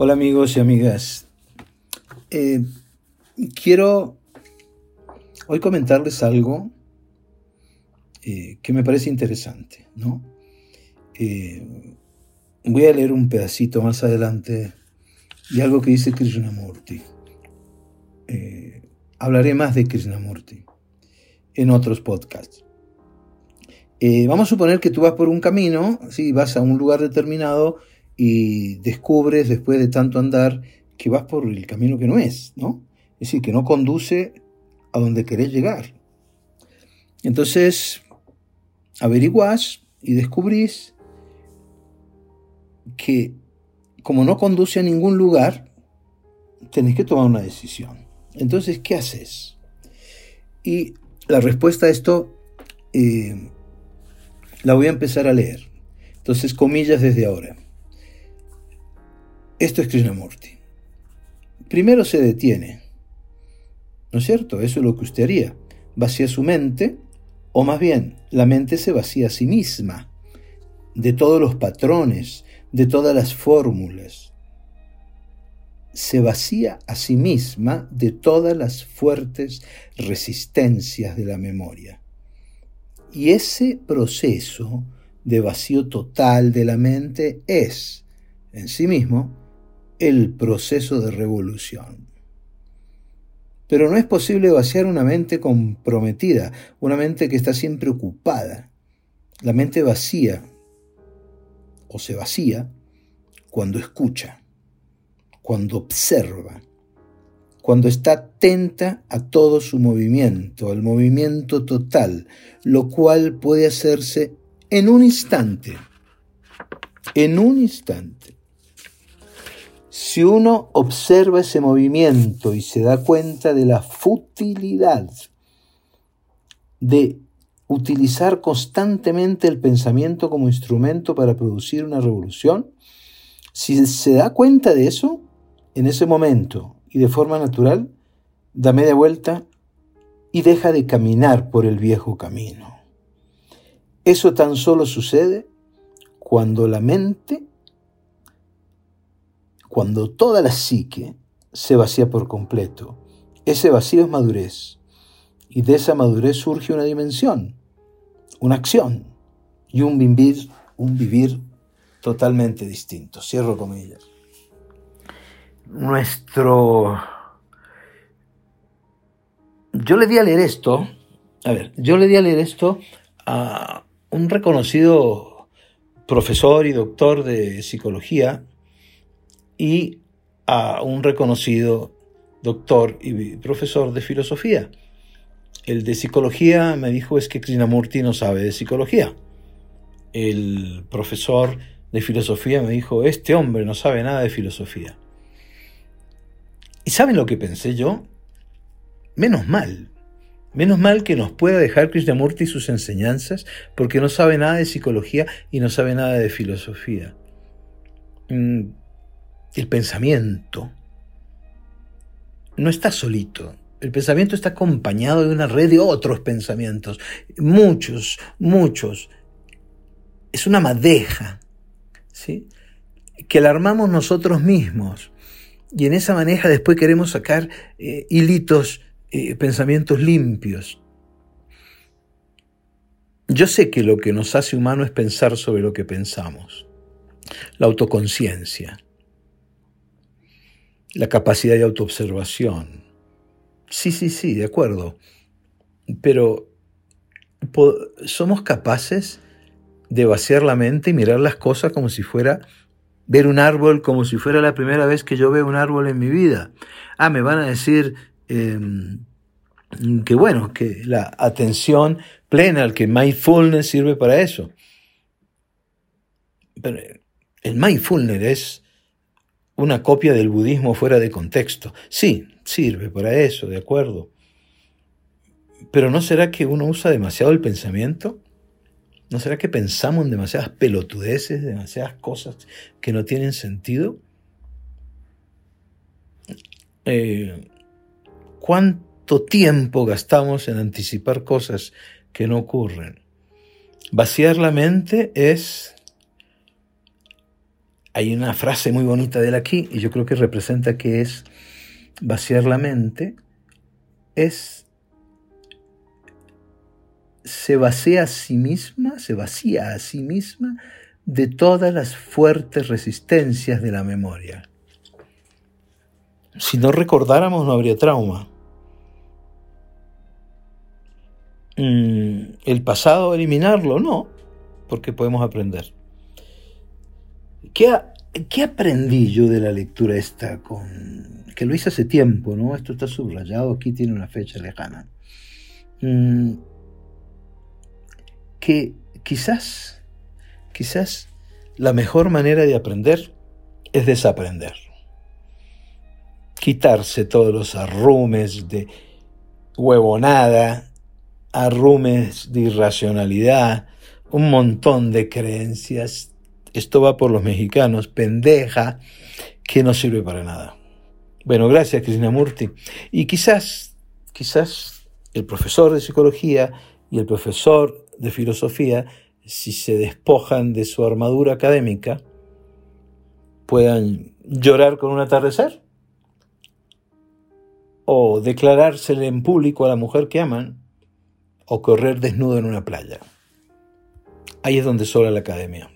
Hola amigos y amigas. Eh, quiero hoy comentarles algo eh, que me parece interesante, ¿no? Eh, voy a leer un pedacito más adelante de algo que dice Krishnamurti. hablaré más de Krishnamurti en otros podcasts. vamos a suponer que tú vas por un camino, si vas a un lugar determinado y descubres después de tanto andar que vas por el camino que no es, ¿no? Es decir, que no conduce a donde querés llegar. Entonces, averiguás y descubrís que como no conduce a ningún lugar, tenés que tomar una decisión. Entonces, ¿qué haces? Y la respuesta a esto eh, la voy a empezar a leer. Entonces, comillas desde ahora. Esto es Krishnamurti. Primero se detiene. ¿No es cierto? Eso es lo que usted haría. Vacía su mente, o más bien, la mente se vacía a sí misma, de todos los patrones, de todas las fórmulas. Se vacía a sí misma de todas las fuertes resistencias de la memoria. Y ese proceso de vacío total de la mente es, en sí mismo, el proceso de revolución. Pero no es posible vaciar una mente comprometida, una mente que está siempre ocupada. La mente vacía o se vacía cuando escucha, cuando observa, cuando está atenta a todo su movimiento, al movimiento total, lo cual puede hacerse en un instante, en un instante. Si uno observa ese movimiento y se da cuenta de la futilidad de utilizar constantemente el pensamiento como instrumento para producir una revolución, si se da cuenta de eso, en ese momento y de forma natural, da media vuelta y deja de caminar por el viejo camino. Eso tan solo sucede cuando la mente cuando toda la psique se vacía por completo. Ese vacío es madurez. Y de esa madurez surge una dimensión, una acción y un vivir, un vivir totalmente distinto. Cierro comillas. Nuestro... Yo le di a leer esto, a ver, yo le di a leer esto a un reconocido profesor y doctor de psicología y a un reconocido doctor y profesor de filosofía. El de psicología me dijo es que Krishnamurti no sabe de psicología. El profesor de filosofía me dijo, este hombre no sabe nada de filosofía. ¿Y saben lo que pensé yo? Menos mal. Menos mal que nos pueda dejar Krishnamurti sus enseñanzas porque no sabe nada de psicología y no sabe nada de filosofía. Mm, el pensamiento no está solito. El pensamiento está acompañado de una red de otros pensamientos, muchos, muchos. Es una madeja, ¿sí? Que la armamos nosotros mismos. Y en esa maneja después queremos sacar eh, hilitos, eh, pensamientos limpios. Yo sé que lo que nos hace humano es pensar sobre lo que pensamos, la autoconciencia la capacidad de autoobservación. Sí, sí, sí, de acuerdo. Pero somos capaces de vaciar la mente y mirar las cosas como si fuera ver un árbol, como si fuera la primera vez que yo veo un árbol en mi vida. Ah, me van a decir em, que bueno, que la atención plena, que mindfulness sirve para eso. Pero el mindfulness es una copia del budismo fuera de contexto. Sí, sirve para eso, de acuerdo. Pero ¿no será que uno usa demasiado el pensamiento? ¿No será que pensamos en demasiadas pelotudeces, demasiadas cosas que no tienen sentido? Eh, ¿Cuánto tiempo gastamos en anticipar cosas que no ocurren? Vaciar la mente es hay una frase muy bonita de él aquí y yo creo que representa que es vaciar la mente, es se vacía a sí misma, se vacía a sí misma de todas las fuertes resistencias de la memoria. Si no recordáramos no habría trauma. Mm, el pasado eliminarlo, no, porque podemos aprender. ¿Qué, ¿Qué, aprendí yo de la lectura esta? Con, que lo hice hace tiempo, ¿no? Esto está subrayado, aquí tiene una fecha lejana. Mm, que quizás, quizás la mejor manera de aprender es desaprender. Quitarse todos los arrumes de huevonada, arrumes de irracionalidad, un montón de creencias. Esto va por los mexicanos, pendeja, que no sirve para nada. Bueno, gracias Krishnamurti. Y quizás, quizás el profesor de psicología y el profesor de filosofía, si se despojan de su armadura académica, puedan llorar con un atardecer o declarársele en público a la mujer que aman o correr desnudo en una playa. Ahí es donde sobra la academia.